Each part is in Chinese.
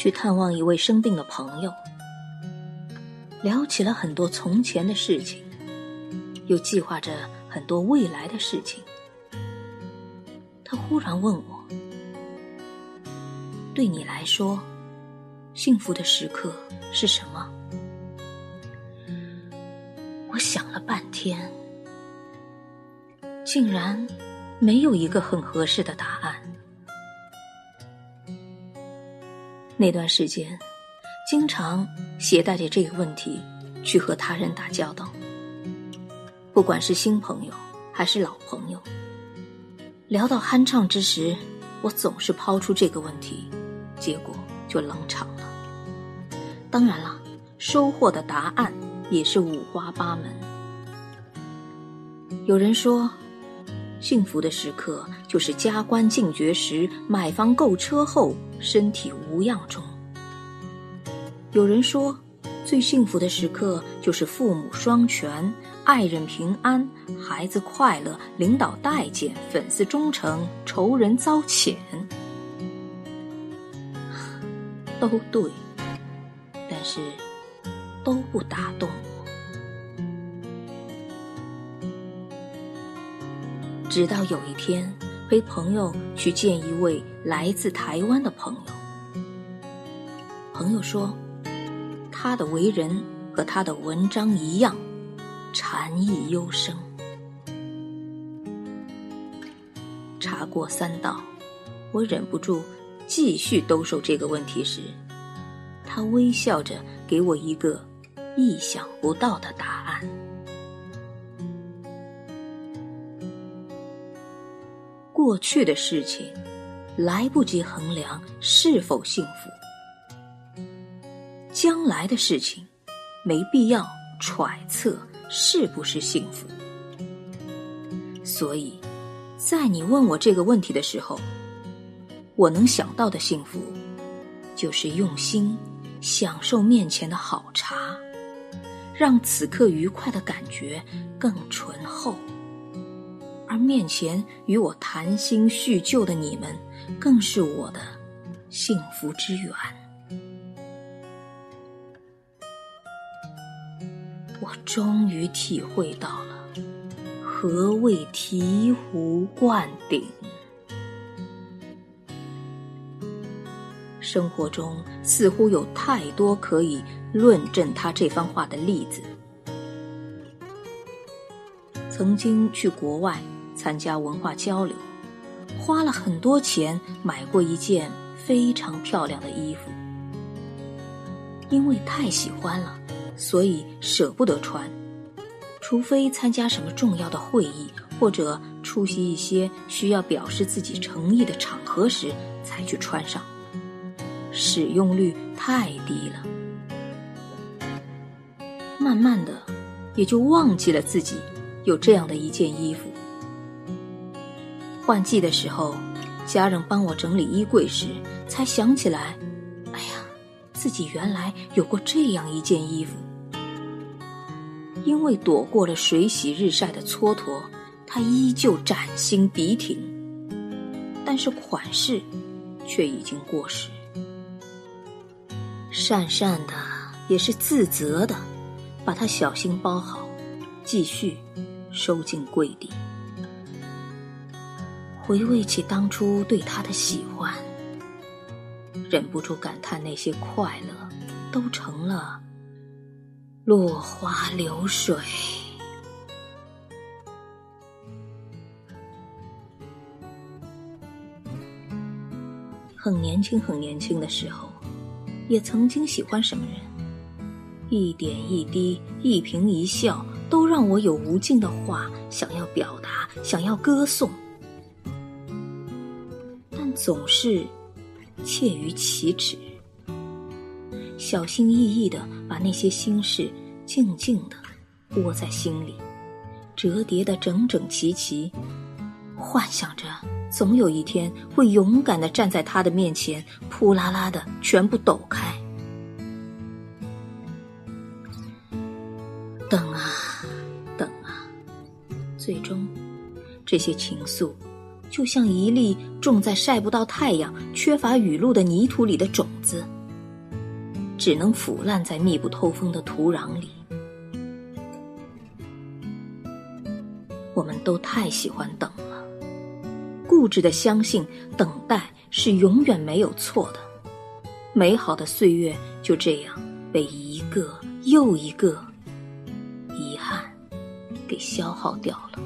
去探望一位生病的朋友，聊起了很多从前的事情，又计划着很多未来的事情。他忽然问我：“对你来说，幸福的时刻是什么？”我想了半天，竟然没有一个很合适的答案。那段时间，经常携带着这个问题去和他人打交道，不管是新朋友还是老朋友，聊到酣畅之时，我总是抛出这个问题，结果就冷场了。当然了，收获的答案也是五花八门。有人说。幸福的时刻，就是加官进爵时、买房购车后、身体无恙中。有人说，最幸福的时刻就是父母双全、爱人平安、孩子快乐、领导待见、粉丝忠诚、仇人遭谴。都对，但是都不打动。直到有一天，陪朋友去见一位来自台湾的朋友。朋友说，他的为人和他的文章一样，禅意幽深。茶过三道，我忍不住继续兜售这个问题时，他微笑着给我一个意想不到的答案。过去的事情，来不及衡量是否幸福；将来的事情，没必要揣测是不是幸福。所以，在你问我这个问题的时候，我能想到的幸福，就是用心享受面前的好茶，让此刻愉快的感觉更醇厚。而面前与我谈心叙旧的你们，更是我的幸福之源。我终于体会到了何谓醍醐灌顶。生活中似乎有太多可以论证他这番话的例子。曾经去国外。参加文化交流，花了很多钱买过一件非常漂亮的衣服，因为太喜欢了，所以舍不得穿，除非参加什么重要的会议或者出席一些需要表示自己诚意的场合时才去穿上，使用率太低了。慢慢的，也就忘记了自己有这样的一件衣服。换季的时候，家人帮我整理衣柜时，才想起来，哎呀，自己原来有过这样一件衣服。因为躲过了水洗日晒的蹉跎，它依旧崭新笔挺，但是款式却已经过时。讪讪的，也是自责的，把它小心包好，继续收进柜底。回味起当初对他的喜欢，忍不住感叹那些快乐都成了落花流水。很年轻，很年轻的时候，也曾经喜欢什么人，一点一滴，一颦一笑，都让我有无尽的话想要表达，想要歌颂。总是怯于启齿，小心翼翼的把那些心事静静的窝在心里，折叠的整整齐齐，幻想着总有一天会勇敢的站在他的面前，扑啦啦的全部抖开。等啊，等啊，最终这些情愫。就像一粒种在晒不到太阳、缺乏雨露的泥土里的种子，只能腐烂在密不透风的土壤里。我们都太喜欢等了，固执的相信等待是永远没有错的。美好的岁月就这样被一个又一个遗憾给消耗掉了。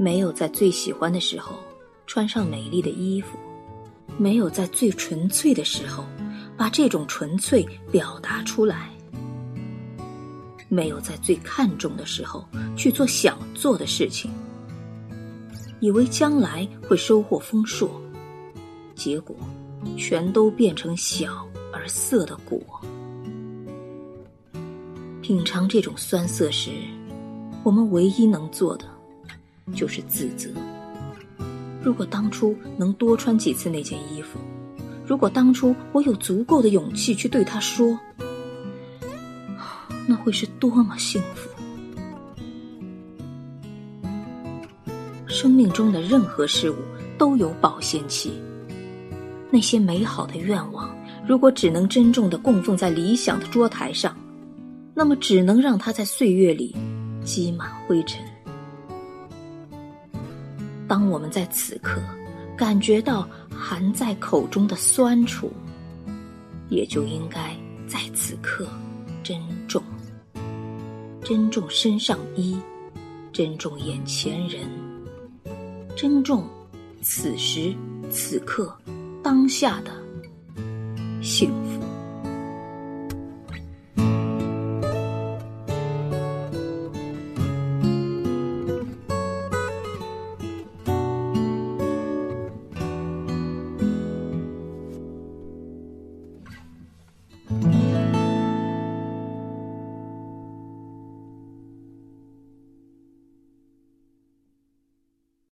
没有在最喜欢的时候穿上美丽的衣服，没有在最纯粹的时候把这种纯粹表达出来，没有在最看重的时候去做想做的事情。以为将来会收获丰硕，结果全都变成小而涩的果。品尝这种酸涩时，我们唯一能做的就是自责。如果当初能多穿几次那件衣服，如果当初我有足够的勇气去对他说，那会是多么幸福。生命中的任何事物都有保鲜期。那些美好的愿望，如果只能珍重的供奉在理想的桌台上，那么只能让它在岁月里积满灰尘。当我们在此刻感觉到含在口中的酸楚，也就应该在此刻珍重，珍重身上衣，珍重眼前人。珍重此时此刻当下的幸福。